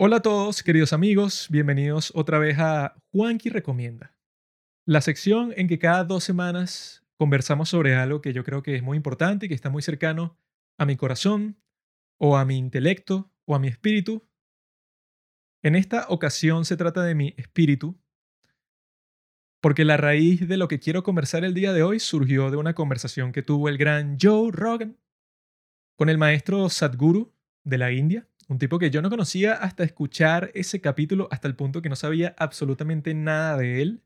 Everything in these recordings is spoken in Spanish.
Hola a todos, queridos amigos, bienvenidos otra vez a Juanqui Recomienda, la sección en que cada dos semanas conversamos sobre algo que yo creo que es muy importante y que está muy cercano a mi corazón, o a mi intelecto, o a mi espíritu. En esta ocasión se trata de mi espíritu, porque la raíz de lo que quiero conversar el día de hoy surgió de una conversación que tuvo el gran Joe Rogan con el maestro Sadhguru de la India, un tipo que yo no conocía hasta escuchar ese capítulo, hasta el punto que no sabía absolutamente nada de él.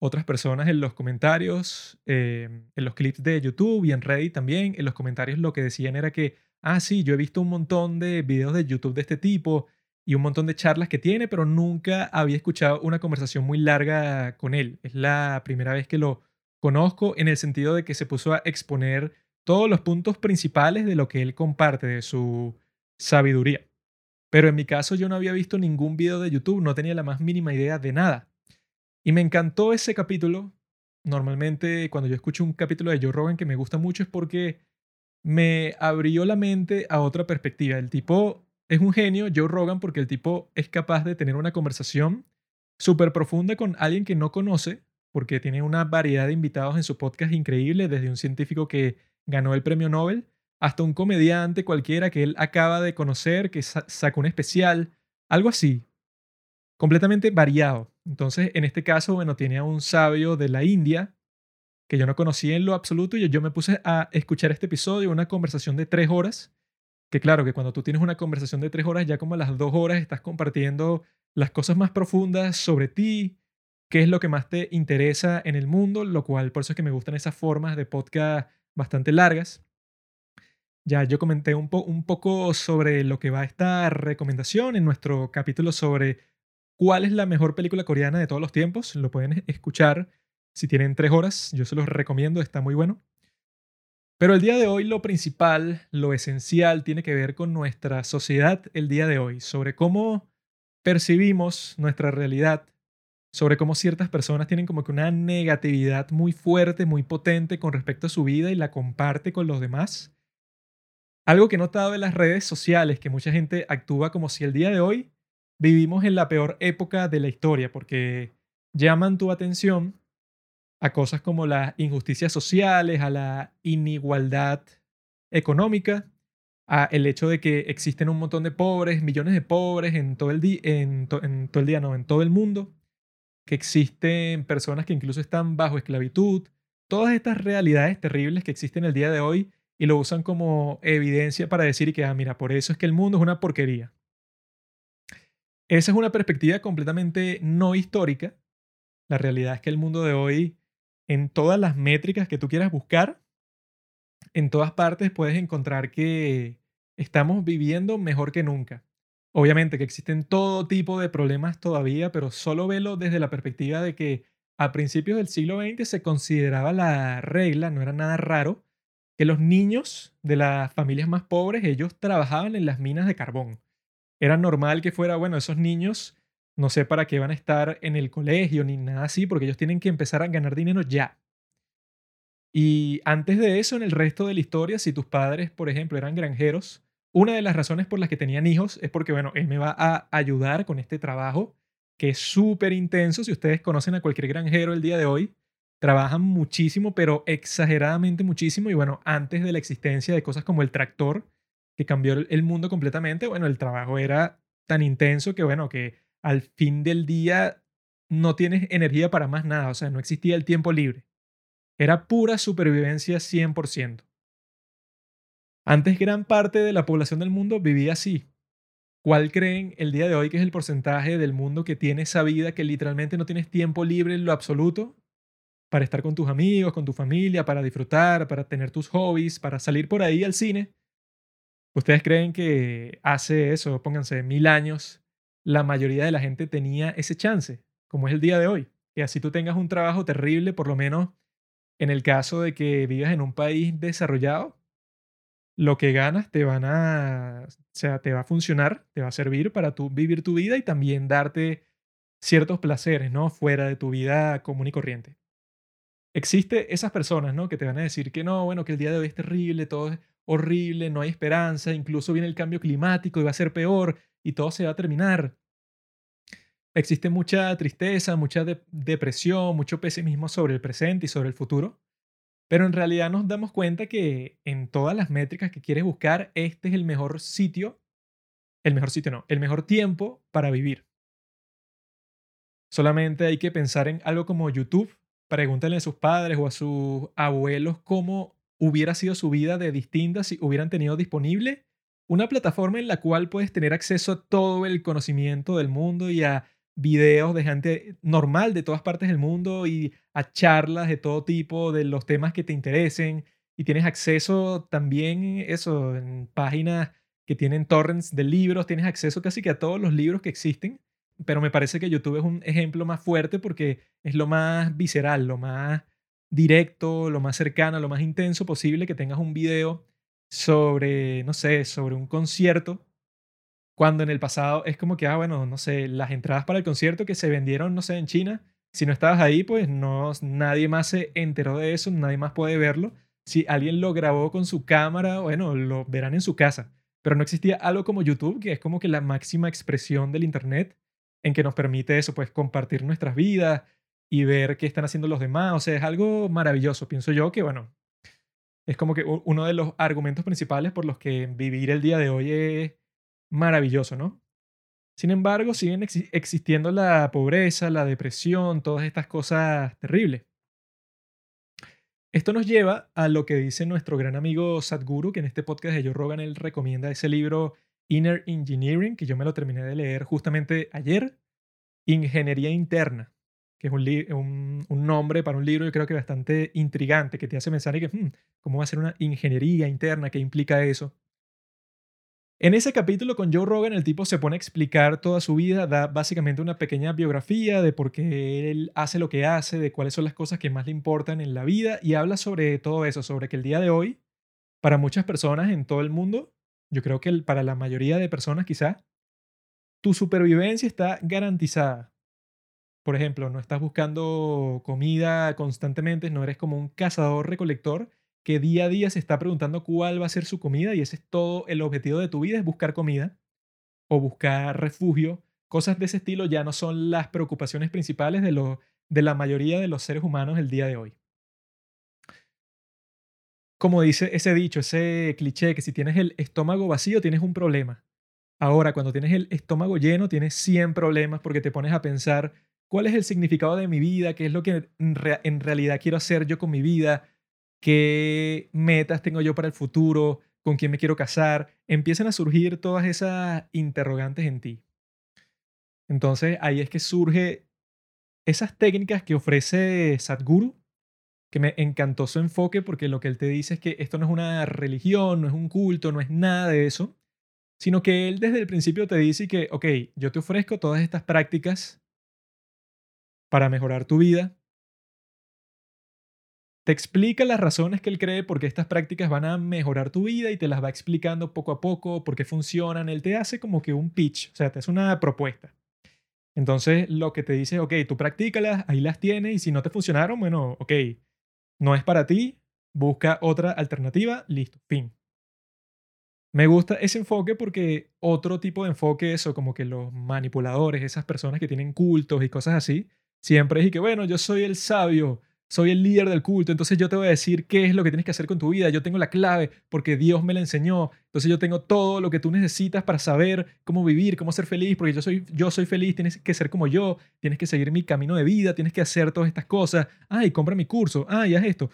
Otras personas en los comentarios, eh, en los clips de YouTube y en Reddit también, en los comentarios lo que decían era que, ah, sí, yo he visto un montón de videos de YouTube de este tipo y un montón de charlas que tiene, pero nunca había escuchado una conversación muy larga con él. Es la primera vez que lo conozco en el sentido de que se puso a exponer todos los puntos principales de lo que él comparte, de su sabiduría. Pero en mi caso yo no había visto ningún video de YouTube, no tenía la más mínima idea de nada. Y me encantó ese capítulo. Normalmente cuando yo escucho un capítulo de Joe Rogan que me gusta mucho es porque me abrió la mente a otra perspectiva. El tipo es un genio, Joe Rogan, porque el tipo es capaz de tener una conversación súper profunda con alguien que no conoce, porque tiene una variedad de invitados en su podcast increíble, desde un científico que ganó el premio Nobel hasta un comediante cualquiera que él acaba de conocer, que sacó un especial, algo así, completamente variado. Entonces, en este caso, bueno, tiene a un sabio de la India que yo no conocía en lo absoluto y yo me puse a escuchar este episodio, una conversación de tres horas, que claro, que cuando tú tienes una conversación de tres horas, ya como a las dos horas estás compartiendo las cosas más profundas sobre ti, qué es lo que más te interesa en el mundo, lo cual por eso es que me gustan esas formas de podcast bastante largas. Ya yo comenté un, poco sobre lo que va esta recomendación en nuestro capítulo sobre cuál es la mejor película coreana de todos los tiempos. Lo pueden escuchar si tienen tres horas. Yo se los recomiendo, está muy bueno. Pero el día de hoy lo principal, lo esencial, tiene que ver con nuestra sociedad el día de hoy, sobre cómo percibimos nuestra realidad, sobre cómo ciertas personas tienen como que una negatividad muy fuerte, muy potente con respecto a su vida y la comparte con los demás algo que he notado en las redes sociales, que mucha gente actúa como si el día de hoy vivimos en la peor época de la historia, porque llaman tu atención a cosas como las injusticias sociales, a la inigualdad económica, a el hecho de que existen un montón de pobres, millones de pobres en todo el, en todo el día, no, en todo el mundo, que existen personas que incluso están bajo esclavitud, todas estas realidades terribles que existen el día de hoy y lo usan como evidencia para decir que, ah, mira, por eso es que el mundo es una porquería. Esa es una perspectiva completamente no histórica. La realidad es que el mundo de hoy, en todas las métricas que tú quieras buscar, en todas partes puedes encontrar que estamos viviendo mejor que nunca. Obviamente que existen todo tipo de problemas todavía, pero solo velo desde la perspectiva de que a principios del siglo XX se consideraba la regla, no era nada raro, que los niños de las familias más pobres, ellos trabajaban en las minas de carbón. Era normal que fuera, bueno, esos niños, no sé para qué van a estar en el colegio ni nada así, porque ellos tienen que empezar a ganar dinero ya. Y antes de eso, en el resto de la historia, si tus padres, por ejemplo, eran granjeros, una de las razones por las que tenían hijos es porque, bueno, él me va a ayudar con este trabajo que es súper intenso. Si ustedes conocen a cualquier granjero el día de hoy, trabajan muchísimo, pero exageradamente muchísimo. Y bueno, antes de la existencia de cosas como el tractor, que cambió el mundo completamente, bueno, el trabajo era tan intenso que, bueno, que al fin del día no tienes energía para más nada, o sea, no existía el tiempo libre. Era pura supervivencia 100%. Antes gran parte de la población del mundo vivía así. ¿Cuál creen el día de hoy que es el porcentaje del mundo que tiene esa vida que literalmente no tienes tiempo libre en lo absoluto? Para estar con tus amigos, con tu familia, para disfrutar, para tener tus hobbies, para salir por ahí al cine. ¿Ustedes creen que hace eso, pónganse, mil años, la mayoría de la gente tenía ese chance, como es el día de hoy? Que así tú tengas un trabajo terrible, por lo menos en el caso de que vivas en un país desarrollado, lo que ganas te van a, o sea, te va a funcionar, te va a servir para tú vivir tu vida y también darte ciertos placeres, ¿no? Fuera de tu vida común y corriente existe esas personas, ¿no? Que te van a decir que no, bueno, que el día de hoy es terrible, todo es horrible, no hay esperanza, incluso viene el cambio climático y va a ser peor, y todo se va a terminar. Existe mucha tristeza, mucha depresión, mucho pesimismo sobre el presente y sobre el futuro, pero en realidad nos damos cuenta que en todas las métricas que quieres buscar, este es el mejor sitio, el mejor sitio no, el mejor tiempo para vivir. Solamente hay que pensar en algo como YouTube. Pregúntenle a sus padres o a sus abuelos cómo hubiera sido su vida de distinta si hubieran tenido disponible una plataforma en la cual puedes tener acceso a todo el conocimiento del mundo y a videos de gente normal de todas partes del mundo y a charlas de todo tipo de los temas que te interesen. Y tienes acceso también eso en páginas que tienen torrents de libros, tienes acceso casi que a todos los libros que existen pero me parece que YouTube es un ejemplo más fuerte porque es lo más visceral, lo más directo, lo más cercano, lo más intenso posible que tengas un video sobre, no sé, sobre un concierto, cuando en el pasado es como que, ah, bueno, no sé, las entradas para el concierto que se vendieron, no sé, en China, si no estabas ahí, pues no, nadie más se enteró de eso, nadie más puede verlo. Si alguien lo grabó con su cámara, bueno, lo verán en su casa. Pero no existía algo como YouTube, que es como que la máxima expresión del Internet en que nos permite eso, pues compartir nuestras vidas y ver qué están haciendo los demás. O sea, es algo maravilloso. Pienso yo que, bueno, es como que uno de los argumentos principales por los que vivir el día de hoy es maravilloso, ¿no? Sin embargo, siguen existiendo la pobreza, la depresión, todas estas cosas terribles. Esto nos lleva a lo que dice nuestro gran amigo Sadhguru, que en este podcast de Joe Rogan él recomienda ese libro Inner Engineering, que yo me lo terminé de leer justamente ayer. Ingeniería Interna, que es un, un, nombre para un libro yo creo que bastante intrigante, que te hace pensar y que, hmm, ¿cómo va a ser una ingeniería interna? ¿Qué implica eso? En ese capítulo con Joe Rogan, el tipo se pone a explicar toda su vida, da básicamente una pequeña biografía de por qué él hace lo que hace, de cuáles son las cosas que más le importan en la vida y habla sobre todo eso, sobre que el día de hoy, para muchas personas en todo el mundo, yo creo que para la mayoría de personas quizá, tu supervivencia está garantizada. Por ejemplo, no estás buscando comida constantemente, no eres como un cazador-recolector que día a día se está preguntando cuál va a ser su comida y ese es todo el objetivo de tu vida, es buscar comida o buscar refugio. Cosas de ese estilo ya no son las preocupaciones principales de, lo, de la mayoría de los seres humanos el día de hoy como dice ese dicho, ese cliché, que si tienes el estómago vacío tienes un problema. Ahora, cuando tienes el estómago lleno, tienes 100 problemas porque te pones a pensar cuál es el significado de mi vida, qué es lo que en, realidad quiero hacer yo con mi vida, qué metas tengo yo para el futuro, con quién me quiero casar. Empiezan a surgir todas esas interrogantes en ti. Entonces ahí es que surge esas técnicas que ofrece Sadhguru que me encantó su enfoque porque lo que él te dice es que esto no es una religión, no es un culto, no es nada de eso, sino que él desde el principio te dice que, ok, yo te ofrezco todas estas prácticas para mejorar tu vida. Te explica las razones que él cree por qué estas prácticas van a mejorar tu vida y te las va explicando poco a poco por qué funcionan. Él te hace como que un pitch, o sea, te hace una propuesta. Entonces, lo que te dice, ok, tú practícalas, ahí las tienes y si no te funcionaron, bueno, ok, no es para ti, busca otra alternativa, listo, fin. Me gusta ese enfoque porque otro tipo de enfoque, eso como que los manipuladores, esas personas que tienen cultos y cosas así, siempre es que, bueno, yo soy el sabio, soy el líder del culto, entonces yo te voy a decir qué es lo que tienes que hacer con tu vida, yo tengo la clave porque Dios me la enseñó, entonces yo tengo todo lo que tú necesitas para saber cómo vivir, cómo ser feliz, porque yo soy, yo soy feliz, tienes que ser como yo, tienes que seguir mi camino de vida, tienes que hacer todas estas cosas, ay, compra mi curso, ay, haz esto.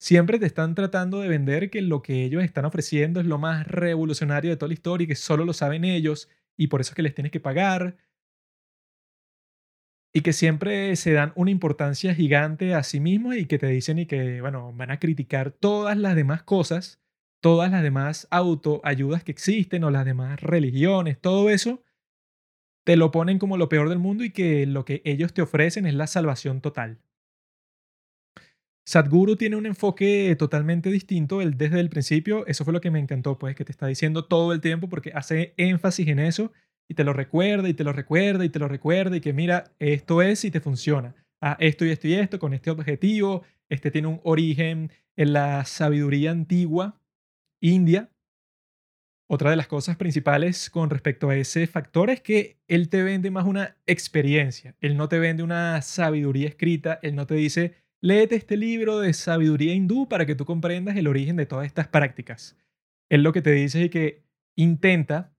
Siempre te están tratando de vender que lo que ellos están ofreciendo es lo más revolucionario de toda la historia y que solo lo saben ellos y por eso es que les tienes que pagar y que siempre se dan una importancia gigante a sí mismos y que te dicen y que, bueno, van a criticar todas las demás cosas, todas las demás autoayudas que existen o las demás religiones, todo eso, te lo ponen como lo peor del mundo y que lo que ellos te ofrecen es la salvación total. Sadhguru tiene un enfoque totalmente distinto él, desde el principio. Eso fue lo que me encantó, pues que te está diciendo todo el tiempo porque hace énfasis en eso y te lo recuerda y te lo recuerda y te lo recuerda y que mira, esto es y te funciona. Ah, esto y esto y esto con este objetivo. Este tiene un origen en la sabiduría antigua india. otra de las cosas principales con respecto a ese factor es que él te vende más una experiencia. Él no te vende una sabiduría escrita. Él no te dice, léete este libro de sabiduría hindú para que tú comprendas el origen de todas estas prácticas. Él lo que te dice es que intenta,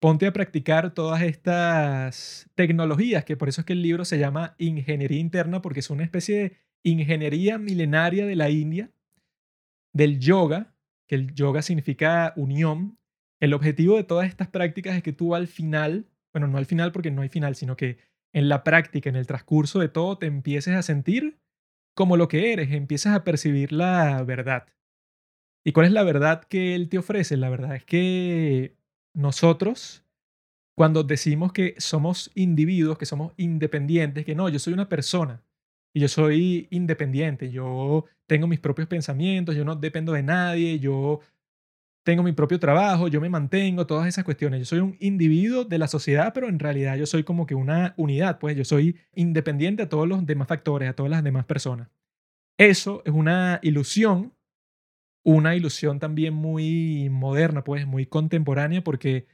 ponte a practicar todas estas tecnologías, que por eso es que el libro se llama Ingeniería Interna, porque es una especie de ingeniería milenaria de la India, del yoga, que el yoga significa unión, el objetivo de todas estas prácticas es que tú al final, bueno, no al final porque no hay final, sino que en la práctica, en el transcurso de todo, te empieces a sentir como lo que eres, empiezas a percibir la verdad. ¿Y cuál es la verdad que él te ofrece? La verdad es que nosotros, cuando decimos que somos individuos, que somos independientes, que no, yo soy una persona y yo soy independiente, yo tengo mis propios pensamientos, yo no dependo de nadie, yo tengo mi propio trabajo, yo me mantengo, todas esas cuestiones. Yo soy un individuo de la sociedad, pero en realidad yo soy como que una unidad, pues yo soy independiente a todos los demás factores, a todas las demás personas. Eso es una ilusión, una ilusión también muy moderna, pues muy contemporánea, porque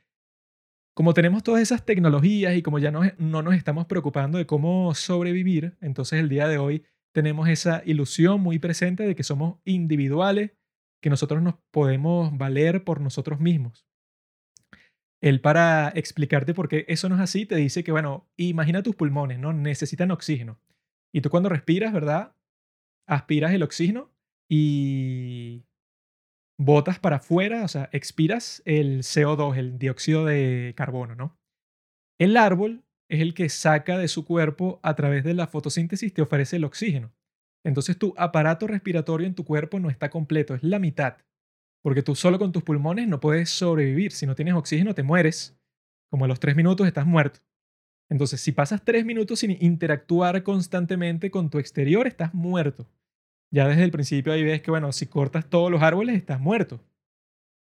como tenemos todas esas tecnologías y como ya no, no nos estamos preocupando de cómo sobrevivir, entonces el día de hoy tenemos esa ilusión muy presente de que somos individuales, que nosotros nos podemos valer por nosotros mismos. Él para explicarte por qué eso no es así, te dice que, bueno, imagina tus pulmones, ¿no? Necesitan oxígeno. Y tú cuando respiras, ¿verdad? Aspiras el oxígeno y botas para afuera, o sea, expiras el CO2, el dióxido de carbono, ¿no? El árbol es el que saca de su cuerpo a través de la fotosíntesis, te ofrece el oxígeno. Entonces tu aparato respiratorio en tu cuerpo no está completo, es la mitad. Porque tú solo con tus pulmones no puedes sobrevivir. Si no tienes oxígeno, te mueres. Como a los tres minutos estás muerto. Entonces, si pasas tres minutos sin interactuar constantemente con tu exterior, estás muerto. Ya desde el principio ahí ves que, bueno, si cortas todos los árboles, estás muerto.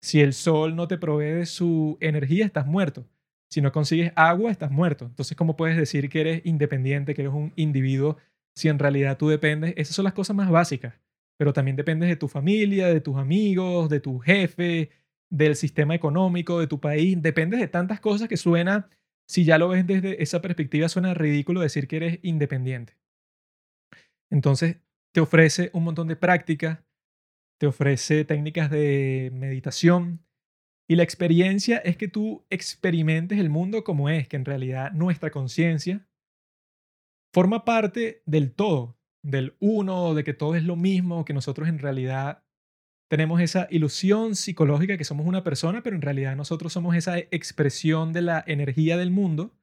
Si el sol no te provee su energía, estás muerto. Si no consigues agua, estás muerto. Entonces, ¿cómo puedes decir que eres independiente, que eres un individuo si en realidad tú dependes, esas son las cosas más básicas, pero también dependes de tu familia, de tus amigos, de tu jefe, del sistema económico, de tu país, dependes de tantas cosas que suena, si ya lo ves desde esa perspectiva, suena ridículo decir que eres independiente. Entonces, te ofrece un montón de prácticas, te ofrece técnicas de meditación, y la experiencia es que tú experimentes el mundo como es, que en realidad nuestra conciencia forma parte del todo, del uno, de que todo es lo mismo, que nosotros en realidad tenemos esa ilusión psicológica que somos una persona, pero en realidad nosotros somos esa expresión de la energía del mundo,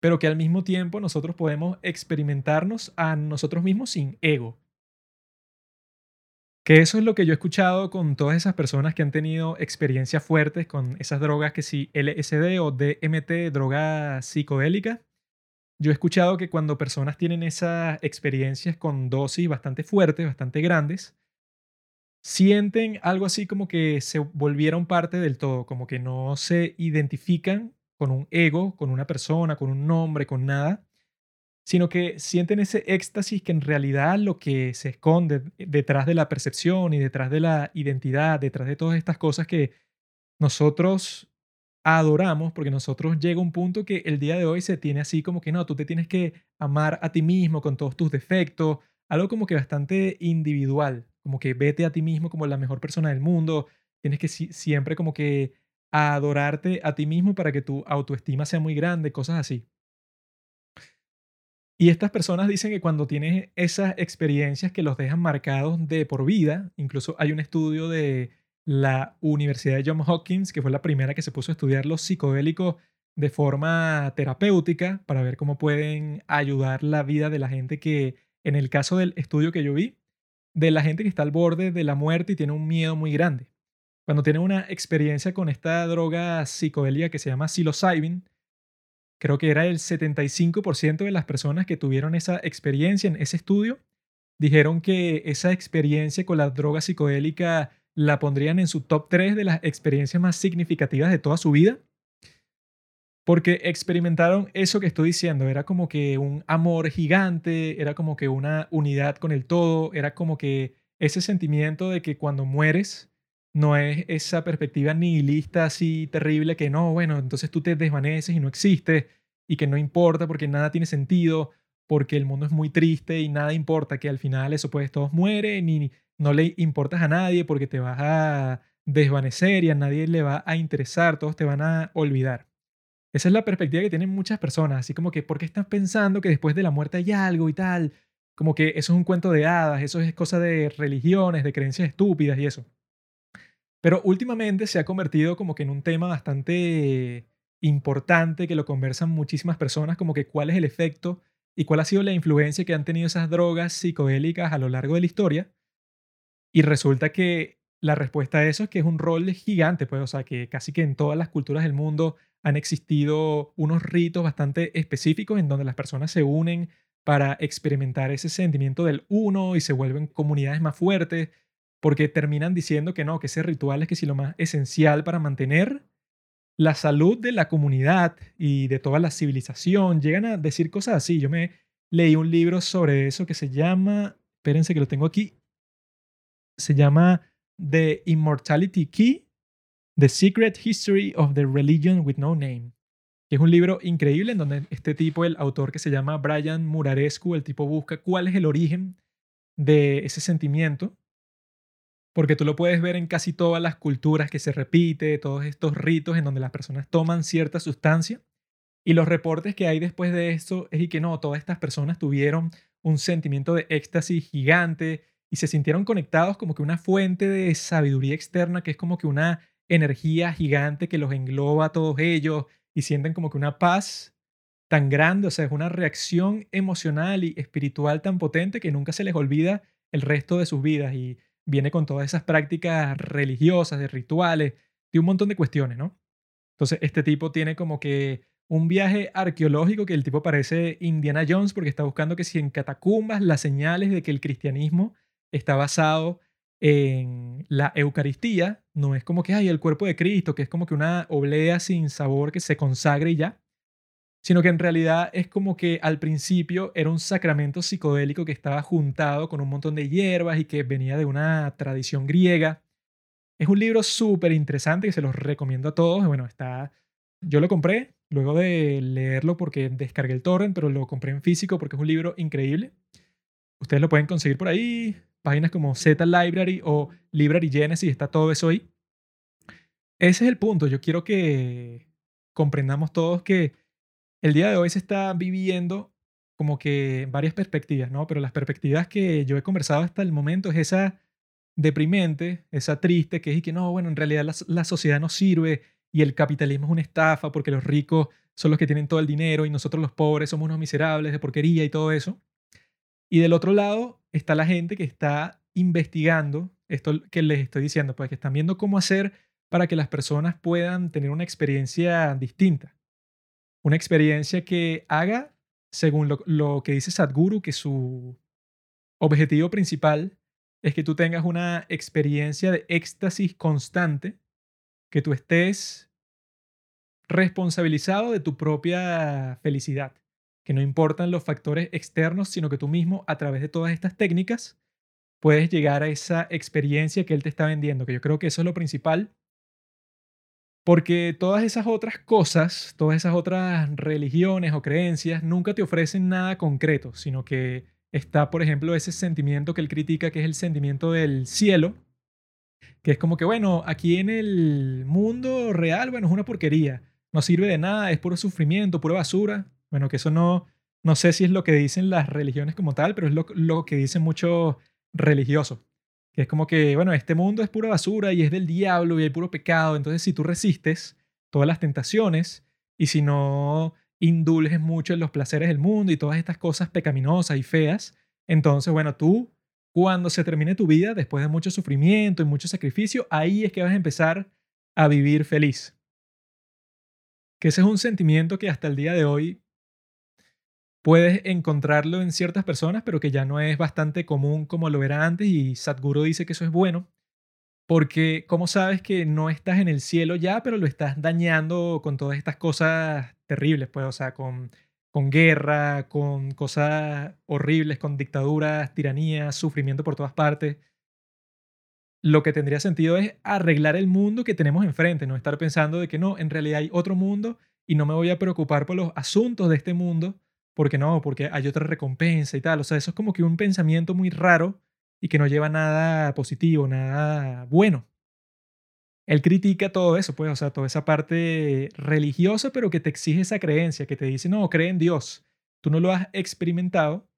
pero que al mismo tiempo nosotros podemos experimentarnos a nosotros mismos sin ego. Que eso es lo que yo he escuchado con todas esas personas que han tenido experiencias fuertes con esas drogas que si LSD o DMT, droga psicodélica, yo he escuchado que cuando personas tienen esas experiencias con dosis bastante fuertes, bastante grandes, sienten algo así como que se volvieron parte del todo, como que no se identifican con un ego, con una persona, con un nombre, con nada, sino que sienten ese éxtasis que en realidad lo que se esconde detrás de la percepción y detrás de la identidad, detrás de todas estas cosas que nosotros adoramos, porque nosotros llega un punto que el día de hoy se tiene así como que no, tú te tienes que amar a ti mismo con todos tus defectos, algo como que bastante individual, como que vete a ti mismo como la mejor persona del mundo, tienes que siempre como que adorarte a ti mismo para que tu autoestima sea muy grande, cosas así. Y estas personas dicen que cuando tienes esas experiencias que los dejan marcados de por vida, incluso hay un estudio de la Universidad de Johns Hopkins, que fue la primera que se puso a estudiar los psicodélicos de forma terapéutica para ver cómo pueden ayudar la vida de la gente que, en el caso del estudio que yo vi, de la gente que está al borde de la muerte y tiene un miedo muy grande. Cuando tienen una experiencia con esta droga psicodélica que se llama psilocybin, creo que era el 75% de las personas que tuvieron esa experiencia en ese estudio, dijeron que esa experiencia con la droga psicodélica la pondrían en su top 3 de las experiencias más significativas de toda su vida. Porque experimentaron eso que estoy diciendo, era como que un amor gigante, era como que una unidad con el todo, era como que ese sentimiento de que cuando mueres no es esa perspectiva nihilista así terrible que no, bueno, entonces tú te desvaneces y no existes y que no importa porque nada tiene sentido, porque el mundo es muy triste y nada importa, que al final eso pues todos mueren y no le importas a nadie porque te vas a desvanecer y a nadie le va a interesar, todos te van a olvidar. Esa es la perspectiva que tienen muchas personas, así como que, ¿por qué estás pensando que después de la muerte hay algo y tal? Como que eso es un cuento de hadas, eso es cosa de religiones, de creencias estúpidas y eso. Pero últimamente se ha convertido como que en un tema bastante importante que lo conversan muchísimas personas, como que cuál es el efecto y cuál ha sido la influencia que han tenido esas drogas psicodélicas a lo largo de la historia. Y resulta que la respuesta a eso es que es un rol gigante, pues, o sea, que casi que en todas las culturas del mundo han existido unos ritos bastante específicos en donde las personas se unen para experimentar ese sentimiento del uno y se vuelven comunidades más fuertes, porque terminan diciendo que no, que ese ritual es que si lo más esencial para mantener la salud de la comunidad y de toda la civilización. Llegan a decir cosas así. Yo me leí un libro sobre eso que se llama, espérense que lo tengo aquí, se llama The Immortality Key, The Secret History of the Religion with No Name, que es un libro increíble en donde este tipo, el autor que se llama Brian Murarescu, el tipo busca cuál es el origen de ese sentimiento, porque tú lo puedes ver en casi todas las culturas que se repite, todos estos ritos en donde las personas toman cierta sustancia, y los reportes que hay después de esto es y que no, todas estas personas tuvieron un sentimiento de éxtasis gigante y se sintieron conectados como que una fuente de sabiduría externa que es como que una energía gigante que los engloba a todos ellos y sienten como que una paz tan grande, o sea, es una reacción emocional y espiritual tan potente que nunca se les olvida el resto de sus vidas. Y viene con todas esas prácticas religiosas, de rituales, de un montón de cuestiones, ¿no? Entonces, este tipo tiene como que un viaje arqueológico que el tipo parece Indiana Jones porque está buscando que si en catacumbas las señales de que el cristianismo está basado en la Eucaristía, no es como que hay el cuerpo de Cristo, que es como que una oblea sin sabor que se consagre y ya, sino que en realidad es como que al principio era un sacramento psicodélico que estaba juntado con un montón de hierbas y que venía de una tradición griega. Es un libro súper interesante que se los recomiendo a todos. Bueno, está, yo lo compré luego de leerlo porque descargué el torrent, pero lo compré en físico porque es un libro increíble. Ustedes lo pueden conseguir por ahí páginas como Z Library o Library Genesis, está todo eso ahí. Ese es el punto. Yo quiero que comprendamos todos que el día de hoy se está viviendo como que varias perspectivas, ¿no? Pero las perspectivas que yo he conversado hasta el momento es esa deprimente, esa triste, que es que no, bueno, en realidad la, la sociedad no sirve y el capitalismo es una estafa porque los ricos son los que tienen todo el dinero y nosotros los pobres somos unos miserables de porquería y todo eso. Y del otro lado está la gente que está investigando esto que les estoy diciendo, pues que están viendo cómo hacer para que las personas puedan tener una experiencia distinta. Una experiencia que haga, según lo, lo que dice Sadhguru, que su objetivo principal es que tú tengas una experiencia de éxtasis constante, que tú estés responsabilizado de tu propia felicidad que no importan los factores externos, sino que tú mismo, a través de todas estas técnicas, puedes llegar a esa experiencia que él te está vendiendo, que yo creo que eso es lo principal, porque todas esas otras cosas, todas esas otras religiones o creencias, nunca te ofrecen nada concreto, sino que está, por ejemplo, ese sentimiento que él critica, que es el sentimiento del cielo, que es como que, bueno, aquí en el mundo real, bueno, es una porquería, no sirve de nada, es puro sufrimiento, pura basura, bueno, que eso no, no sé si es lo que dicen las religiones como tal, pero es lo, lo que dicen muchos religiosos. Es como que, bueno, este mundo es pura basura y es del diablo y hay puro pecado. Entonces, si tú resistes todas las tentaciones y si no indulges mucho en los placeres del mundo y todas estas cosas pecaminosas y feas, entonces, bueno, tú, cuando se termine tu vida, después de mucho sufrimiento y mucho sacrificio, ahí es que vas a empezar a vivir feliz. Que ese es un sentimiento que hasta el día de hoy puedes encontrarlo en ciertas personas, pero que ya no es bastante común como lo era antes y Sadhguru dice que eso es bueno, porque ¿cómo sabes que no estás en el cielo ya, pero lo estás dañando con todas estas cosas terribles, pues, o sea, con, con guerra, con cosas horribles, con dictaduras, tiranías, sufrimiento por todas partes? lo que tendría sentido es arreglar el mundo que tenemos enfrente, no estar pensando de que no, en realidad hay otro mundo y no me voy a preocupar por los asuntos de este mundo, porque no, porque hay otra recompensa y tal. O sea, eso es como que un pensamiento muy raro y que no lleva nada positivo, nada bueno. Él critica todo eso, pues, o sea, toda esa parte religiosa, pero que te exige esa creencia, que te dice, no, cree en Dios. Tú no lo has experimentado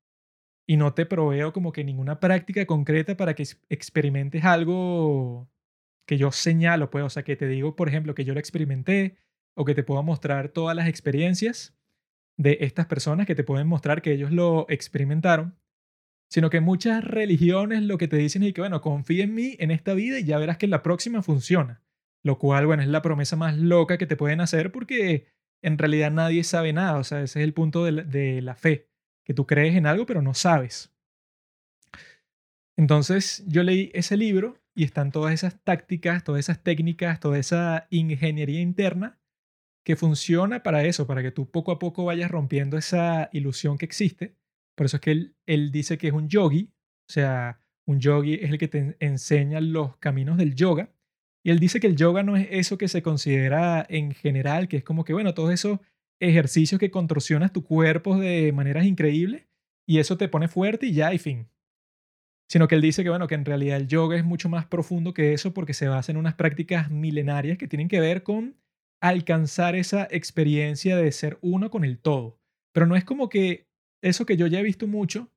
y no te proveo como que ninguna práctica concreta para que experimentes algo que yo señalo, pues, o sea, que te digo, por ejemplo, que yo lo experimenté o que te puedo mostrar todas las experiencias de estas personas que te pueden mostrar que ellos lo experimentaron sino que muchas religiones lo que te dicen es que, bueno, confía en mí en esta vida y ya verás que en la próxima funciona. Lo cual, bueno, es la promesa más loca que te pueden hacer porque en realidad nadie sabe nada. O sea, ese es el punto de la, fe, que tú crees en algo pero no sabes. Entonces yo leí ese libro y están todas esas tácticas, todas esas técnicas, toda esa ingeniería interna que funciona para eso, para que tú poco a poco vayas rompiendo esa ilusión que existe por eso es que él, él dice que es un yogi, o sea, un yogi es el que te enseña los caminos del yoga. Y él dice que el yoga no es eso que se considera en general, que es como que, bueno, todos esos ejercicios que contorsionas tu cuerpo de maneras increíbles y eso te pone fuerte y ya, y fin. Sino que él dice que, bueno, que en realidad el yoga es mucho más profundo que eso porque se basa en unas prácticas milenarias que tienen que ver con alcanzar esa experiencia de ser uno con el todo. Pero no es como que eso que yo ya he visto mucho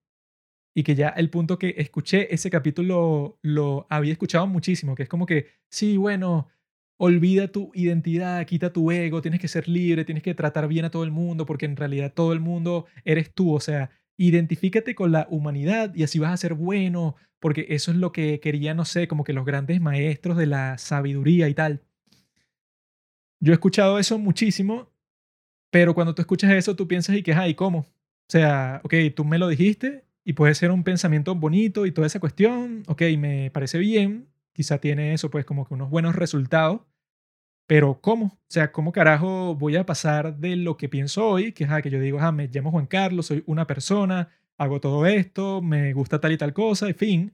y que ya el punto que escuché ese capítulo lo había escuchado muchísimo, que es como que, sí, bueno, olvida tu identidad, quita tu ego, tienes que ser libre, tienes que tratar bien a todo el mundo, porque en realidad todo el mundo eres tú, o sea, identifícate con la humanidad y así vas a ser bueno, porque eso es lo que querían, no sé, como que los grandes maestros de la sabiduría y tal. Yo he escuchado eso muchísimo, pero cuando tú escuchas eso, tú piensas, ¿y qué hay? ¿Cómo? O sea, ok, tú me lo dijiste y puede ser un pensamiento bonito y toda esa cuestión, ok, me parece bien, quizá tiene eso pues como que unos buenos resultados, pero ¿cómo? O sea, ¿cómo carajo voy a pasar de lo que pienso hoy, que es que yo digo, ah, me llamo Juan Carlos, soy una persona, hago todo esto, me gusta tal y tal cosa, en fin,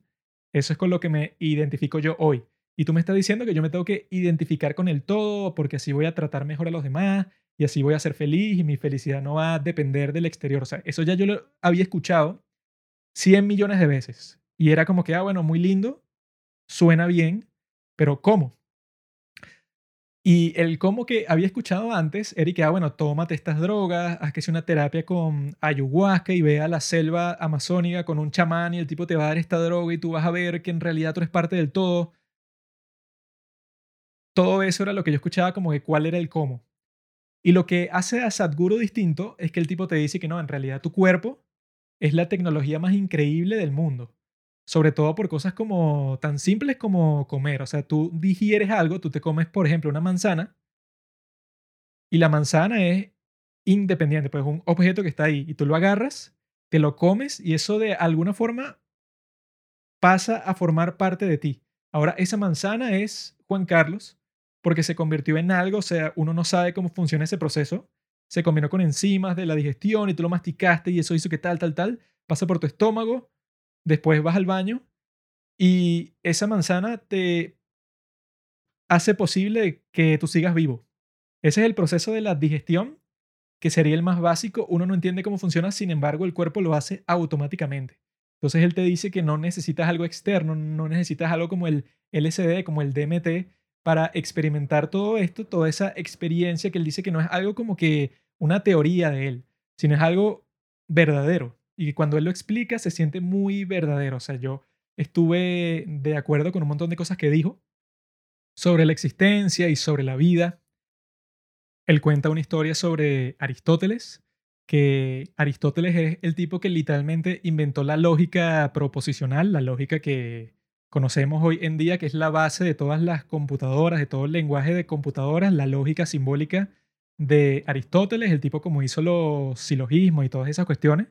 eso es con lo que me identifico yo hoy. Y tú me estás diciendo que yo me tengo que identificar con el todo porque así voy a tratar mejor a los demás y así voy a ser feliz y mi felicidad no va a depender del exterior. O sea, eso ya yo lo había escuchado 100 millones de veces. Y era como que, ah, bueno, muy lindo, suena bien, pero ¿cómo? Y el cómo que había escuchado antes era que, ah, bueno, tómate estas drogas, haz que sea una terapia con ayahuasca y ve a la selva amazónica con un chamán y el tipo te va a dar esta droga y tú vas a ver que en realidad tú eres parte del todo. Todo eso era lo que yo escuchaba como que cuál era el cómo. Y lo que hace a Sadhguru distinto es que el tipo te dice que no, en realidad tu cuerpo es la tecnología más increíble del mundo. Sobre todo por cosas como tan simples como comer. O sea, tú digieres algo, tú te comes, por ejemplo, una manzana y la manzana es independiente, pues es un objeto que está ahí y tú lo agarras, te lo comes y eso de alguna forma pasa a formar parte de ti. Ahora, esa manzana es Juan Carlos porque se convirtió en algo, o sea, uno no sabe cómo funciona ese proceso, se combinó con enzimas de la digestión y tú lo masticaste y eso hizo que tal, tal, tal, pasa por tu estómago, después vas al baño y esa manzana te hace posible que tú sigas vivo. Ese es el proceso de la digestión, que sería el más básico. Uno no entiende cómo funciona, sin embargo, el cuerpo lo hace automáticamente. Entonces él te dice que no necesitas algo externo, no necesitas algo como el LSD, como el DMT, para experimentar todo esto, toda esa experiencia que él dice que no es algo como que una teoría de él, sino es algo verdadero. Y cuando él lo explica se siente muy verdadero. O sea, yo estuve de acuerdo con un montón de cosas que dijo sobre la existencia y sobre la vida. Él cuenta una historia sobre Aristóteles, que Aristóteles es el tipo que literalmente inventó la lógica proposicional, la lógica que conocemos hoy en día, que es la base de todas las computadoras, de todo el lenguaje de computadoras, la lógica simbólica de Aristóteles, el tipo como hizo los silogismos y todas esas cuestiones,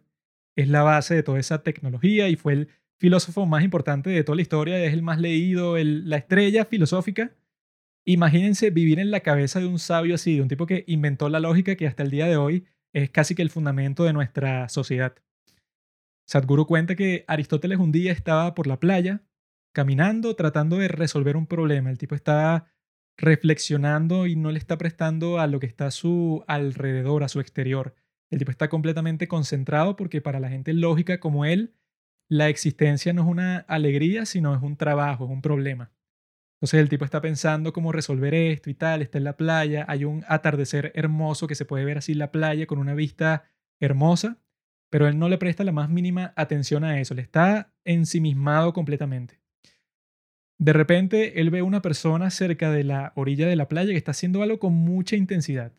es la base de toda esa tecnología y fue el filósofo más importante de toda la historia, es el más leído, la estrella filosófica. Imagínense vivir en la cabeza de un sabio así, de un tipo que inventó la lógica que hasta el día de hoy es casi que el fundamento de nuestra sociedad. Sadhguru cuenta que Aristóteles un día estaba por la playa caminando tratando de resolver un problema. El tipo está reflexionando y no le está prestando a lo que está a su alrededor, a su exterior. El tipo está completamente concentrado porque para la gente lógica como él, la existencia no es una alegría, sino es un trabajo, es un problema. Entonces el tipo está pensando cómo resolver esto y tal, está en la playa, hay un atardecer hermoso que se puede ver así la playa con una vista hermosa, pero él no le presta la más mínima atención a eso, le está ensimismado completamente. De repente él ve una persona cerca de la orilla de la playa que está haciendo algo con mucha intensidad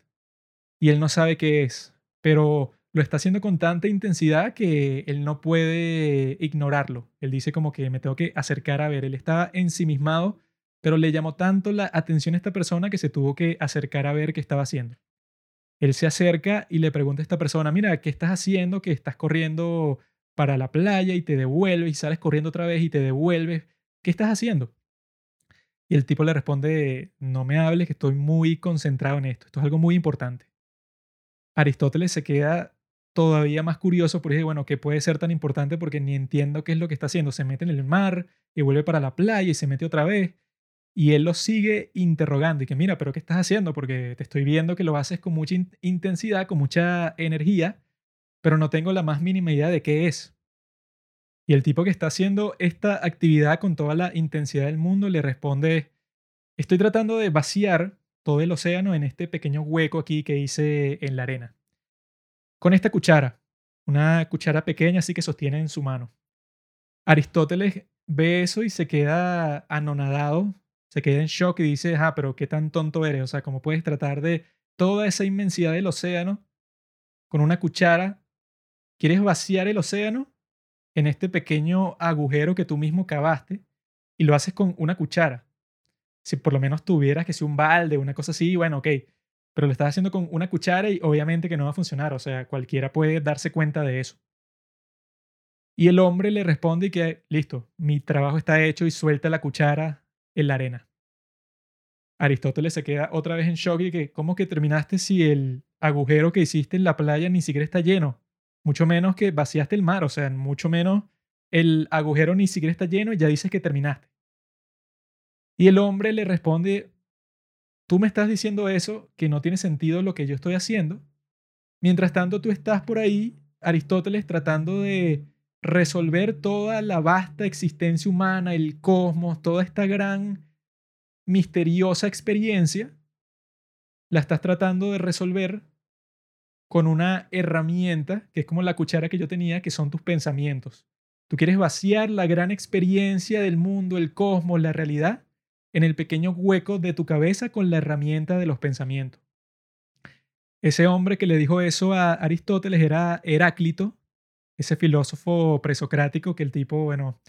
y él no sabe qué es, pero lo está haciendo con tanta intensidad que él no puede ignorarlo. Él dice como que me tengo que acercar a ver, él está ensimismado pero le llamó tanto la atención a esta persona que se tuvo que acercar a ver qué estaba haciendo. Él se acerca y le pregunta a esta persona, mira, ¿qué estás haciendo? Que estás corriendo para la playa y te devuelves y sales corriendo otra vez y te devuelves. ¿Qué estás haciendo? Y el tipo le responde, no me hables, que estoy muy concentrado en esto. Esto es algo muy importante. Aristóteles se queda todavía más curioso porque dice, bueno, ¿qué puede ser tan importante? Porque ni entiendo qué es lo que está haciendo. Se mete en el mar y vuelve para la playa y se mete otra vez. Y él lo sigue interrogando y que mira, pero ¿qué estás haciendo? Porque te estoy viendo que lo haces con mucha intensidad, con mucha energía, pero no tengo la más mínima idea de qué es. Y el tipo que está haciendo esta actividad con toda la intensidad del mundo le responde, estoy tratando de vaciar todo el océano en este pequeño hueco aquí que hice en la arena. Con esta cuchara, una cuchara pequeña así que sostiene en su mano. Aristóteles ve eso y se queda anonadado se queda en shock y dice, ah, pero qué tan tonto eres, o sea, ¿cómo puedes tratar de toda esa inmensidad del océano con una cuchara? ¿Quieres vaciar el océano en este pequeño agujero que tú mismo cavaste y lo haces con una cuchara? Si por lo menos tuvieras que ser un balde, una cosa así, bueno, ok, pero lo estás haciendo con una cuchara y obviamente que no va a funcionar, o sea, cualquiera puede darse cuenta de eso. Y el hombre le responde que, listo, mi trabajo está hecho y suelta la cuchara en la arena. Aristóteles se queda otra vez en shock y que, ¿cómo que terminaste si el agujero que hiciste en la playa ni siquiera está lleno? Mucho menos que vaciaste el mar, o sea, mucho menos el agujero ni siquiera está lleno y ya dices que terminaste. Y el hombre le responde, tú me estás diciendo eso, que no tiene sentido lo que yo estoy haciendo. Mientras tanto, tú estás por ahí, Aristóteles, tratando de resolver toda la vasta existencia humana, el cosmos, toda esta gran misteriosa experiencia, la estás tratando de resolver con una herramienta que es como la cuchara que yo tenía, que son tus pensamientos. Tú quieres vaciar la gran experiencia del mundo, el cosmos, la realidad, en el pequeño hueco de tu cabeza con la herramienta de los pensamientos. Ese hombre que le dijo eso a Aristóteles era Heráclito, ese filósofo presocrático que el tipo, bueno,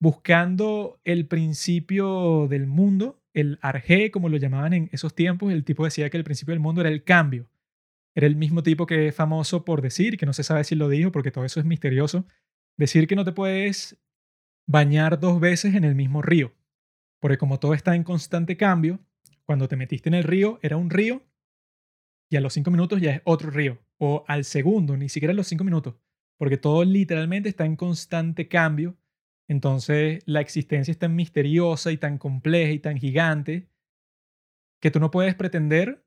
buscando el principio del mundo, el arjé, como lo llamaban en esos tiempos, el tipo decía que el principio del mundo era el cambio. Era el mismo tipo que es famoso por decir, que no se sabe si lo dijo porque todo eso es misterioso, decir que no te puedes bañar dos veces en el mismo río. Porque como todo está en constante cambio, cuando te metiste en el río era un río y a los cinco minutos ya es otro río. O al segundo, ni siquiera a los cinco minutos porque todo literalmente está en constante cambio. Entonces la existencia es tan misteriosa y tan compleja y tan gigante que tú no puedes pretender,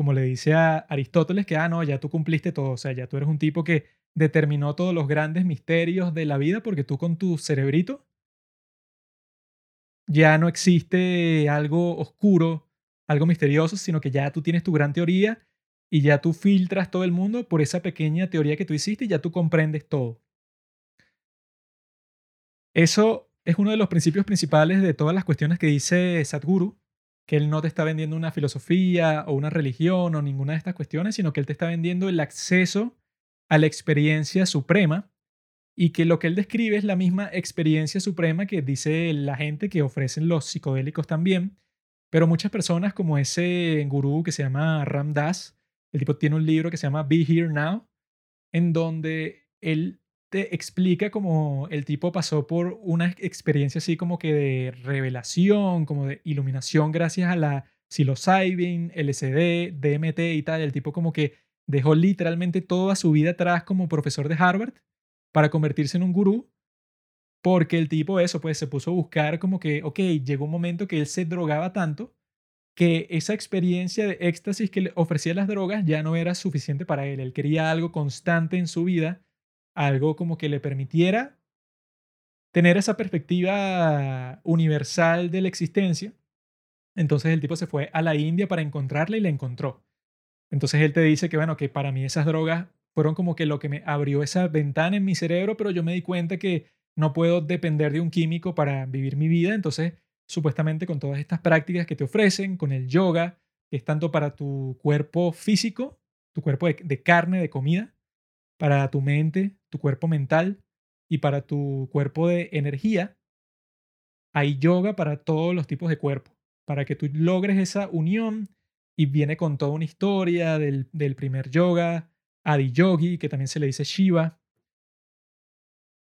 como le dice a Aristóteles, que, ah, no, ya tú cumpliste todo, o sea, ya tú eres un tipo que determinó todos los grandes misterios de la vida porque tú con tu cerebrito ya no existe algo oscuro, algo misterioso, sino que ya tú tienes tu gran teoría y ya tú filtras todo el mundo por esa pequeña teoría que tú hiciste y ya tú comprendes todo. Eso es uno de los principios principales de todas las cuestiones que dice Sadhguru, que él no te está vendiendo una filosofía o una religión o ninguna de estas cuestiones, sino que él te está vendiendo el acceso a la experiencia suprema y que lo que él describe es la misma experiencia suprema que dice la gente que ofrecen los psicodélicos también, pero muchas personas como ese gurú que se llama Ram Dass, el tipo tiene un libro que se llama Be Here Now, en donde él te explica cómo el tipo pasó por una experiencia así como que de revelación, como de iluminación gracias a la psilocybin, LSD, DMT y tal. El tipo como que dejó literalmente toda su vida atrás como profesor de Harvard para convertirse en un gurú porque el tipo eso, pues se puso a buscar como que, ok, llegó un momento que él se drogaba tanto que esa experiencia de éxtasis que le ofrecía las drogas ya no era suficiente para él. Él quería algo constante en su vida, algo como que le permitiera tener esa perspectiva universal de la existencia. Entonces el tipo se fue a la India para encontrarla y la encontró. Entonces él te dice que, bueno, que para mí esas drogas fueron como que lo que me abrió esa ventana en mi cerebro, pero yo me di cuenta que no puedo depender de un químico para vivir mi vida. Entonces, supuestamente con todas estas prácticas que te ofrecen, con el yoga, que es tanto para tu cuerpo físico, tu cuerpo de, de carne, de comida, para tu mente, tu cuerpo mental y para tu cuerpo de energía, hay yoga para todos los tipos de cuerpo, para que tú logres esa unión y viene con toda una historia del, primer yoga, Adi Yogi, que también se le dice Shiva.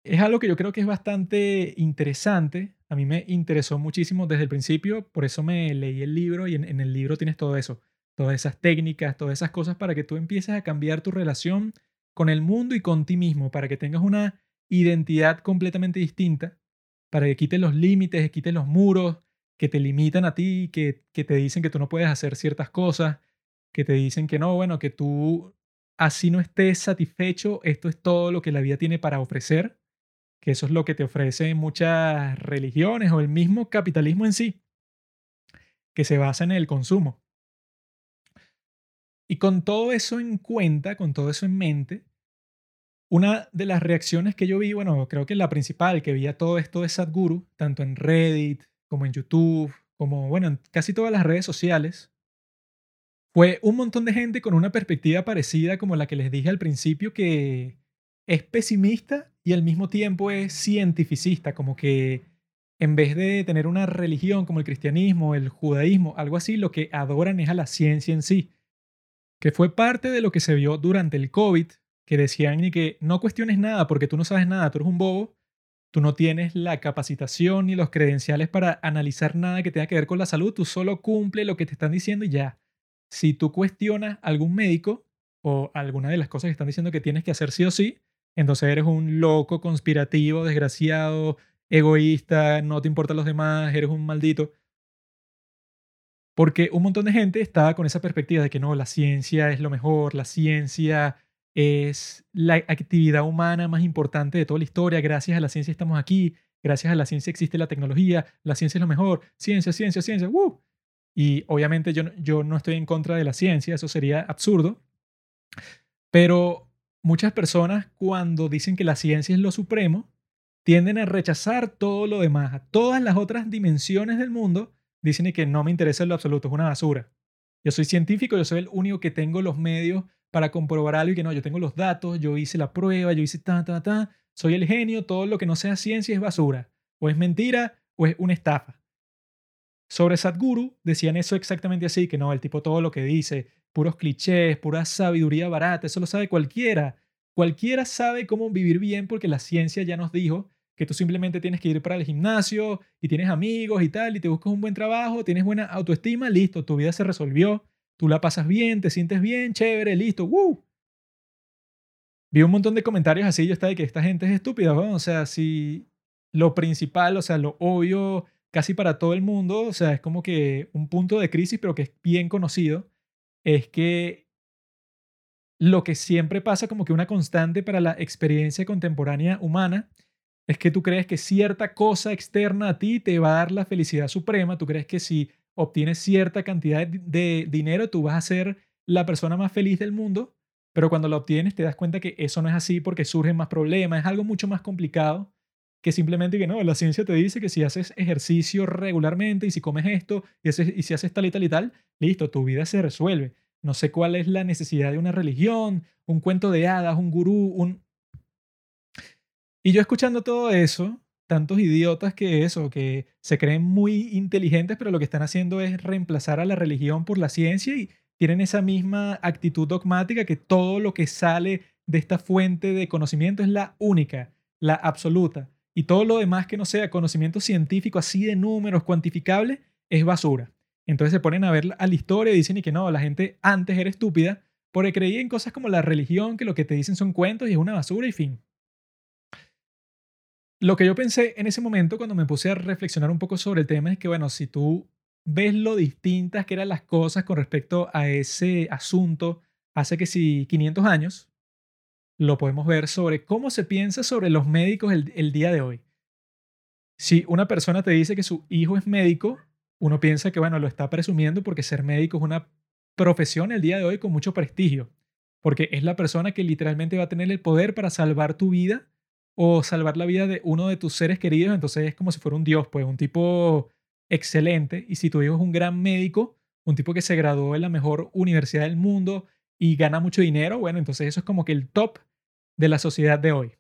Es algo que yo creo que es bastante interesante. A mí me interesó muchísimo desde el principio, por eso me leí el libro y en, en el libro tienes todo eso, todas esas técnicas, todas esas cosas para que tú empieces a cambiar tu relación con el mundo y con ti mismo, para que tengas una identidad completamente distinta, para que quites los límites, quites los muros, que te limitan a ti, que, que te dicen que tú no puedes hacer ciertas cosas, que te dicen que no, bueno, que tú así no estés satisfecho, esto es todo lo que la vida tiene para ofrecer, que eso es lo que te ofrecen muchas religiones o el mismo capitalismo en sí, que se basa en el consumo. Y con todo eso en cuenta, con todo eso en mente, una de las reacciones que yo vi, bueno, creo que la principal, que veía todo esto de Sadhguru, tanto en Reddit, como en YouTube, como, bueno, en casi todas las redes sociales, fue un montón de gente con una perspectiva parecida como la que les dije al principio, que es pesimista y al mismo tiempo es cientificista, como que en vez de tener una religión como el cristianismo, el judaísmo, algo así, lo que adoran es a la ciencia en sí, que fue parte de lo que se vio durante el COVID, que decían ni que no cuestiones nada porque tú no sabes nada, tú eres un bobo, Tú no tienes la capacitación ni los credenciales para analizar nada que tenga que ver con la salud, tú solo cumple lo que te están diciendo y ya. Si tú cuestionas a algún médico o alguna de las cosas que están diciendo que tienes que hacer sí o sí, entonces eres un loco, conspirativo, desgraciado, egoísta, no te importan los demás, eres un maldito. Porque un montón de gente estaba con esa perspectiva de que no, la ciencia es lo mejor, la ciencia es la actividad humana más importante de toda la historia. Gracias a la ciencia estamos aquí. Gracias a la ciencia existe la tecnología. La ciencia es lo mejor. Ciencia, ciencia, ciencia. ¡Woo! Y obviamente yo, yo no estoy en contra de la ciencia. Eso sería absurdo. Pero muchas personas cuando dicen que la ciencia es lo supremo, tienden a rechazar todo lo demás. todas las otras dimensiones del mundo dicen que no me interesa lo absoluto. Es una basura. Yo soy científico, yo soy el único que tengo los medios para comprobar algo y que no, yo tengo los datos, yo hice la prueba, yo hice ta, ta, ta, soy el genio, todo lo que no sea ciencia es basura, o es mentira, o es una estafa. Sobre Sadhguru decían eso exactamente así, que no, el tipo todo lo que dice, puros clichés, pura sabiduría barata, eso lo sabe cualquiera. Cualquiera sabe cómo vivir bien porque la ciencia ya nos dijo que tú simplemente tienes que ir para el gimnasio y tienes amigos y tal, y te buscas un buen trabajo, tienes buena autoestima, listo, tu vida se resolvió tú la pasas bien, te sientes bien, chévere, listo, ¡woo! Vi un montón de comentarios así, yo estaba de que esta gente es estúpida, o sea, si lo principal, o sea, lo obvio casi para todo el mundo, o sea, es como que un punto de crisis, pero que es bien conocido, es que lo que siempre pasa como que una constante para la experiencia contemporánea humana es que tú crees que cierta cosa externa a ti te va a dar la felicidad suprema, tú crees que si obtienes cierta cantidad de dinero, tú vas a ser la persona más feliz del mundo, pero cuando lo obtienes te das cuenta que eso no es así porque surgen más problemas, es algo mucho más complicado que simplemente que no, la ciencia te dice que si haces ejercicio regularmente y si comes esto y, y si haces tal y tal y tal, listo, tu vida se resuelve. No sé cuál es la necesidad de una religión, un cuento de hadas, un gurú, un... Y yo escuchando todo eso, tantos idiotas que eso, que se creen muy inteligentes, pero lo que están haciendo es reemplazar a la religión por la ciencia y tienen esa misma actitud dogmática que todo lo que sale de esta fuente de conocimiento es la única, la absoluta. Y todo lo demás que no sea conocimiento científico así de números cuantificables es basura. Entonces se ponen a ver a la historia y dicen y que no, la gente antes era estúpida porque creía en cosas como la religión, que lo que te dicen son cuentos y es una basura y fin. Lo que yo pensé en ese momento cuando me puse a reflexionar un poco sobre el tema es que, bueno, si tú ves lo distintas que eran las cosas con respecto a ese asunto hace que si 500 años, lo podemos ver sobre cómo se piensa sobre los médicos el, día de hoy. Si una persona te dice que su hijo es médico, uno piensa que, bueno, lo está presumiendo porque ser médico es una profesión el día de hoy con mucho prestigio, porque es la persona que literalmente va a tener el poder para salvar tu vida o salvar la vida de uno de tus seres queridos, entonces es como si fuera un dios, pues un tipo excelente. Y si tu hijo es un gran médico, un tipo que se graduó en la mejor universidad del mundo y gana mucho dinero, bueno, entonces eso es como que el top de la sociedad de hoy.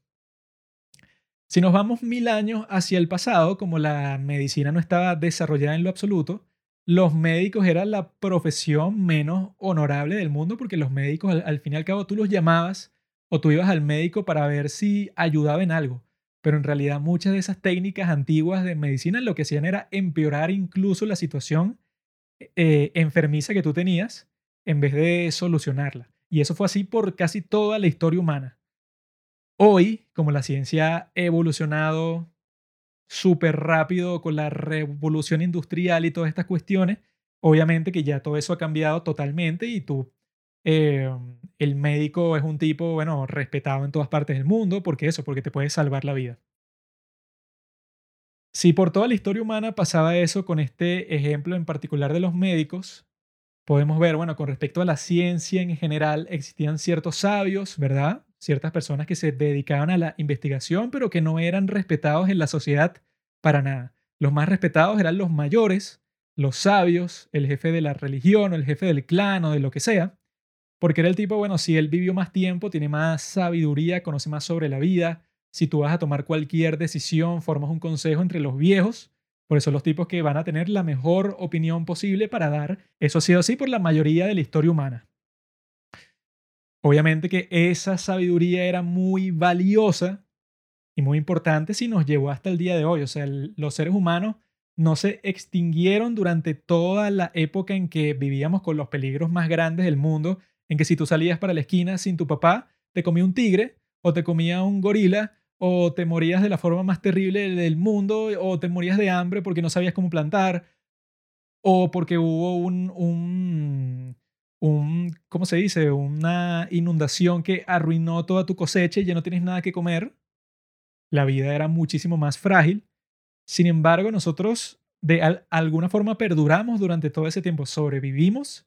Si nos vamos mil años hacia el pasado, como la medicina no estaba desarrollada en lo absoluto, los médicos eran la profesión menos honorable del mundo porque los médicos al, al, fin y al cabo tú los llamabas o tú ibas al médico para ver si ayudaba en algo. Pero en realidad muchas de esas técnicas antiguas de medicina lo que hacían era empeorar incluso la situación eh, enfermiza que tú tenías en vez de solucionarla. Y eso fue así por casi toda la historia humana. Hoy, como la ciencia ha evolucionado súper rápido con la revolución industrial y todas estas cuestiones, obviamente que ya todo eso ha cambiado totalmente y tú, eh, el médico es un tipo, bueno, respetado en todas partes del mundo, porque eso, porque te puede salvar la vida. Si por toda la historia humana pasaba eso con este ejemplo en particular de los médicos, podemos ver, bueno, con respecto a la ciencia en general, existían ciertos sabios, ¿verdad? ciertas personas que se dedicaban a la investigación, pero que no eran respetados en la sociedad para nada. Los más respetados eran los mayores, los sabios, el jefe de la religión o el jefe del clan o de lo que sea, porque era el tipo, bueno, si él vivió más tiempo, tiene más sabiduría, conoce más sobre la vida, si tú vas a tomar cualquier decisión, formas un consejo entre los viejos, por eso los tipos que van a tener la mejor opinión posible para dar, eso ha sido así por la mayoría de la historia humana. Obviamente que esa sabiduría era muy valiosa y muy importante si nos llevó hasta el día de hoy. O sea, los seres humanos no se extinguieron durante toda la época en que vivíamos con los peligros más grandes del mundo, en que si tú salías para la esquina sin tu papá, te comía un tigre o te comía un gorila o te morías de la forma más terrible del mundo o te morías de hambre porque no sabías cómo plantar o porque hubo un, un un, ¿cómo se dice? Una inundación que arruinó toda tu cosecha y ya no tienes nada que comer. La vida era muchísimo más frágil. Sin embargo, nosotros de alguna forma perduramos durante todo ese tiempo, sobrevivimos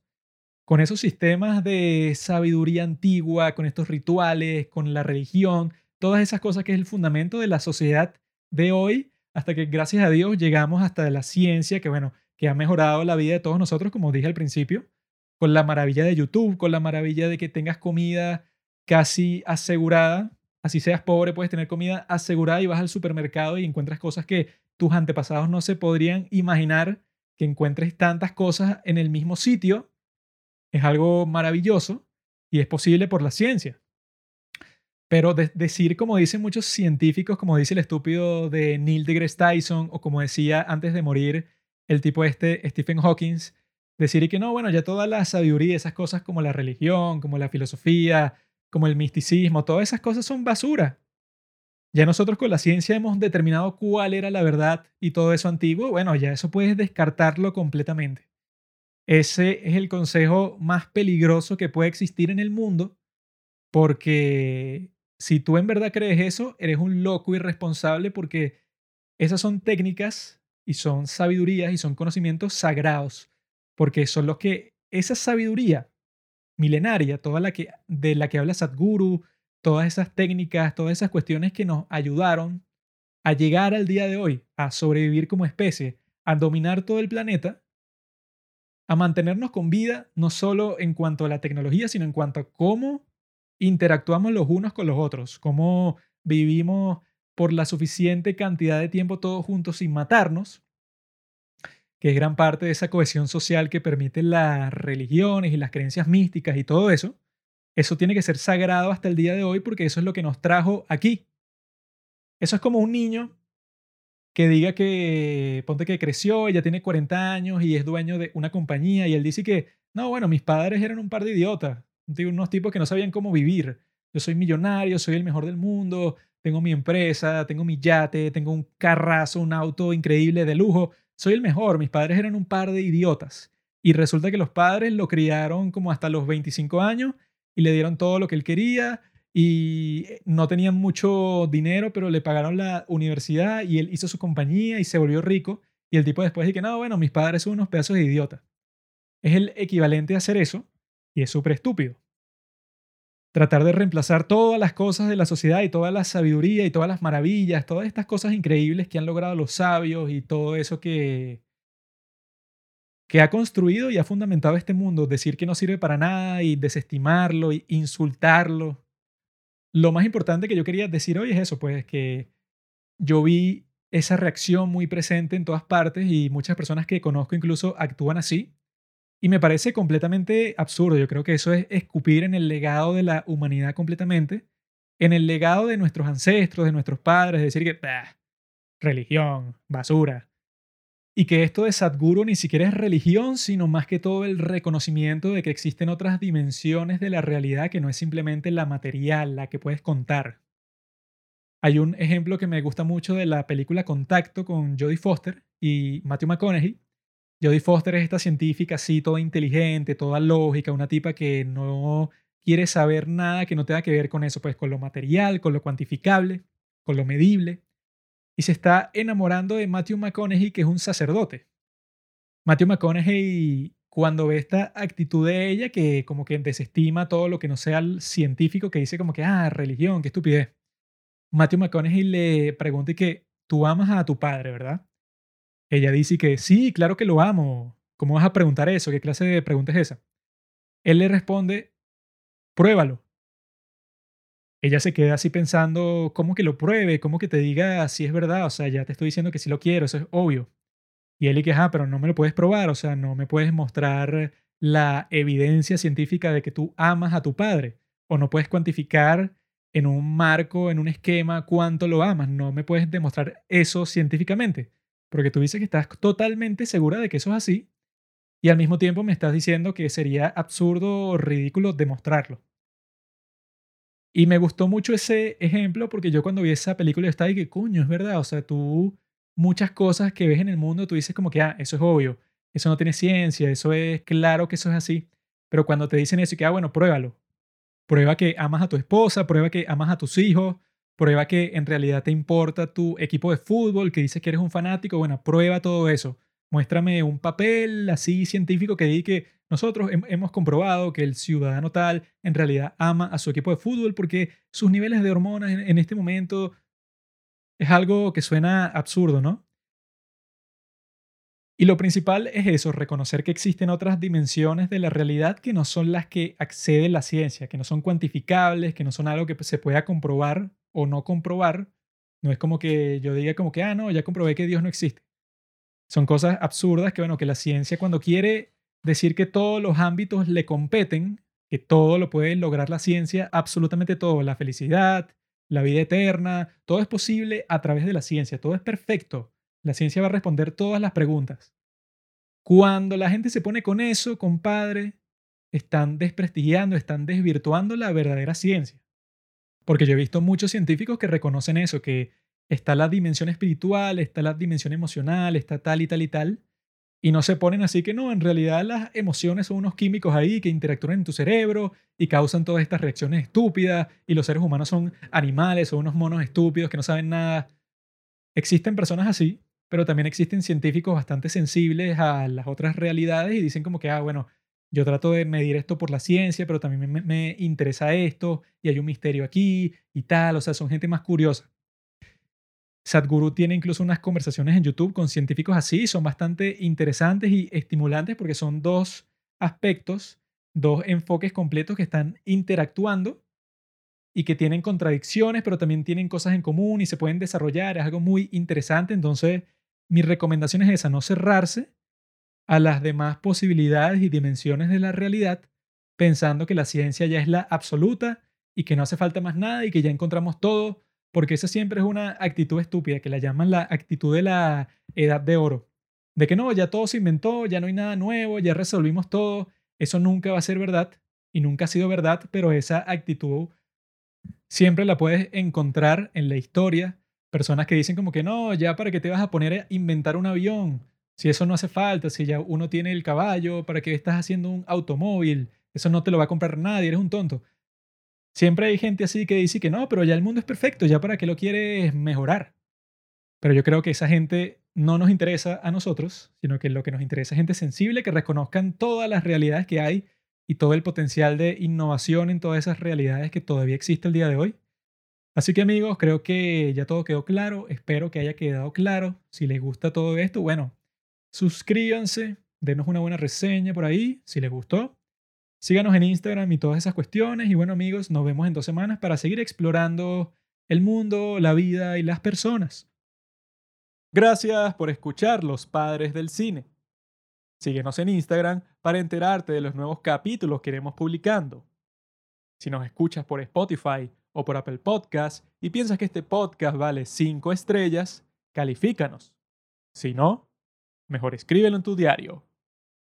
con esos sistemas de sabiduría antigua, con estos rituales, con la religión, todas esas cosas que es el fundamento de la sociedad de hoy, hasta que gracias a Dios llegamos hasta la ciencia, que bueno, que ha mejorado la vida de todos nosotros, como dije al principio, con la maravilla de YouTube, con la maravilla de que tengas comida casi asegurada. Así seas pobre, puedes tener comida asegurada y vas al supermercado y encuentras cosas que tus antepasados no se podrían imaginar que encuentres tantas cosas en el mismo sitio. Es algo maravilloso y es posible por la ciencia. Pero decir, como dicen muchos científicos, como dice el estúpido de Neil deGrasse Tyson, o como decía antes de morir el tipo este, Stephen Hawking, decir que no, bueno, ya toda la sabiduría, esas cosas como la religión, como la filosofía, como el misticismo, todas esas cosas son basura. Ya nosotros con la ciencia hemos determinado cuál era la verdad y todo eso antiguo, bueno, ya eso puedes descartarlo completamente. Ese es el consejo más peligroso que puede existir en el mundo, porque si tú en verdad crees eso, eres un loco irresponsable porque esas son técnicas y son sabidurías y son conocimientos sagrados porque son los que esa sabiduría milenaria, toda la que de la que habla Sadhguru, todas esas técnicas, todas esas cuestiones que nos ayudaron a llegar al día de hoy, a sobrevivir como especie, a dominar todo el planeta, a mantenernos con vida, no solo en cuanto a la tecnología, sino en cuanto a cómo interactuamos los unos con los otros, cómo vivimos por la suficiente cantidad de tiempo todos juntos sin matarnos, que es gran parte de esa cohesión social que permite las religiones y las creencias místicas y todo eso, eso tiene que ser sagrado hasta el día de hoy porque eso es lo que nos trajo aquí. Eso es como un niño que diga que, ponte que creció, ya tiene 40 años y es dueño de una compañía y él dice que, no, bueno, mis padres eran un par de idiotas, unos tipos que no sabían cómo vivir. Yo soy millonario, soy el mejor del mundo, tengo mi empresa, tengo mi yate, tengo un carrazo, un auto increíble de lujo, soy el mejor, mis padres eran un par de idiotas. Y resulta que los padres lo criaron como hasta los 25 años y le dieron todo lo que él quería y no tenían mucho dinero, pero le pagaron la universidad y él hizo su compañía y se volvió rico. Y el tipo después dice, no, bueno, mis padres son unos pedazos de idiotas. Es el equivalente a hacer eso y es súper estúpido. Tratar de reemplazar todas las cosas de la sociedad y toda la sabiduría y todas las maravillas, todas estas cosas increíbles que han logrado los sabios y todo eso que, que ha construido y ha fundamentado este mundo, decir que no sirve para nada y desestimarlo y insultarlo. Lo más importante que yo quería decir hoy es eso, pues que yo vi esa reacción muy presente en todas partes y muchas personas que conozco incluso actúan así. Y me parece completamente absurdo. Yo creo que eso es escupir en el legado de la humanidad completamente, en el legado de nuestros ancestros, de nuestros padres, decir que, religión, basura. Y que esto de Sadhguru ni siquiera es religión, sino más que todo el reconocimiento de que existen otras dimensiones de la realidad que no es simplemente la material, la que puedes contar. Hay un ejemplo que me gusta mucho de la película Contacto con Jodie Foster y Matthew McConaughey. Jodie Foster es esta científica así, toda inteligente, toda lógica, una tipa que no quiere saber nada que no tenga que ver con eso, pues con lo material, con lo cuantificable, con lo medible. Y se está enamorando de Matthew McConaughey, que es un sacerdote. Matthew McConaughey, cuando ve esta actitud de ella, que como que desestima todo lo que no sea científico, que dice como que, ah, religión, qué estupidez Matthew McConaughey le pregunta que tú amas a tu padre, ¿verdad? Ella dice que sí, claro que lo amo. ¿Cómo vas a preguntar eso? ¿Qué clase de pregunta es esa? Él le responde, pruébalo. Ella se queda así pensando, ¿cómo que lo pruebe? ¿Cómo que te diga si es verdad? O sea, ya te estoy diciendo que sí lo quiero, eso es obvio. Y él le dice, ah, pero no me lo puedes probar, o sea, no me puedes mostrar la evidencia científica de que tú amas a tu padre, o no puedes cuantificar en un marco, en un esquema, cuánto lo amas. No me puedes demostrar eso científicamente, porque tú dices que estás totalmente segura de que eso es así y al mismo tiempo me estás diciendo que sería absurdo o ridículo demostrarlo. Y me gustó mucho ese ejemplo porque yo cuando vi esa película estaba y que, coño, es verdad, o sea, tú muchas cosas que ves en el mundo, tú dices como que, ah, eso es obvio, eso no tiene ciencia, eso es claro que eso es así. Pero cuando te dicen eso y que, ah, bueno, pruébalo, Prueba que amas a tu esposa, prueba que amas a tus hijos, prueba que en realidad te importa tu equipo de fútbol, que dices que eres un fanático. Bueno, prueba todo eso. Muéstrame un papel así científico que diga que nosotros hemos comprobado que el ciudadano tal en realidad ama a su equipo de fútbol porque sus niveles de hormonas en este momento es algo que suena absurdo, ¿no? Y lo principal es eso, reconocer que existen otras dimensiones de la realidad que no son las que accede la ciencia, que no son cuantificables, que no son algo que se pueda comprobar o no comprobar. No es como que yo diga como que, ah, no, ya comprobé que Dios no existe. Son cosas absurdas que, bueno, que la ciencia cuando quiere decir que todos los ámbitos le competen, que todo lo puede lograr la ciencia, absolutamente todo, la felicidad, la vida eterna, todo es posible a través de la ciencia, todo es perfecto la ciencia va a responder todas las preguntas. Cuando la gente se pone con eso, compadre, están desprestigiando, están desvirtuando la verdadera ciencia. Porque yo he visto muchos científicos que reconocen eso, que está la dimensión espiritual, está la dimensión emocional, está tal y tal y tal, y no se ponen así que no, en realidad las emociones son unos químicos ahí que interactúan en tu cerebro y causan todas estas reacciones estúpidas, y los seres humanos son animales, son unos monos estúpidos que no saben nada. Existen personas así, pero también existen científicos bastante sensibles a las otras realidades y dicen como que, ah, bueno, yo trato de medir esto por la ciencia, pero también me, interesa esto y hay un misterio aquí y tal, o sea, son gente más curiosa. Sadhguru tiene incluso unas conversaciones en YouTube con científicos así, son bastante interesantes y estimulantes porque son dos aspectos, dos enfoques completos que están interactuando y que tienen contradicciones, pero también tienen cosas en común y se pueden desarrollar, es algo muy interesante, entonces mi recomendación es esa, no cerrarse a las demás posibilidades y dimensiones de la realidad pensando que la ciencia ya es la absoluta y que no hace falta más nada y que ya encontramos todo, porque esa siempre es una actitud estúpida que la llaman la actitud de la edad de oro. De que no, ya todo se inventó, ya no hay nada nuevo, ya resolvimos todo. Eso nunca va a ser verdad y nunca ha sido verdad, pero esa actitud siempre la puedes encontrar en la historia. Personas que dicen como que no, ya para qué te vas a poner a inventar un avión, si eso no hace falta, si ya uno tiene el caballo, ¿para qué estás haciendo un automóvil? Eso no te lo va a comprar nadie, eres un tonto. Siempre hay gente así que dice que no, pero ya el mundo es perfecto, ya para qué lo quieres mejorar. Pero yo creo que esa gente no nos interesa a nosotros, sino que lo que nos interesa es gente sensible que reconozcan todas las realidades que hay y todo el potencial de innovación en todas esas realidades que todavía existe el día de hoy. Así que amigos, creo que ya todo quedó claro, espero que haya quedado claro. Si les gusta todo esto, bueno, suscríbanse, denos una buena reseña por ahí, si les gustó. Síganos en Instagram y todas esas cuestiones. Y bueno amigos, nos vemos en dos semanas para seguir explorando el mundo, la vida y las personas. Gracias por escuchar Los Padres del Cine. Síguenos en Instagram para enterarte de los nuevos capítulos que iremos publicando. Si nos escuchas por Spotify o por Apple Podcast y piensas que este podcast vale 5 estrellas, califícanos. Si no, mejor escríbelo en tu diario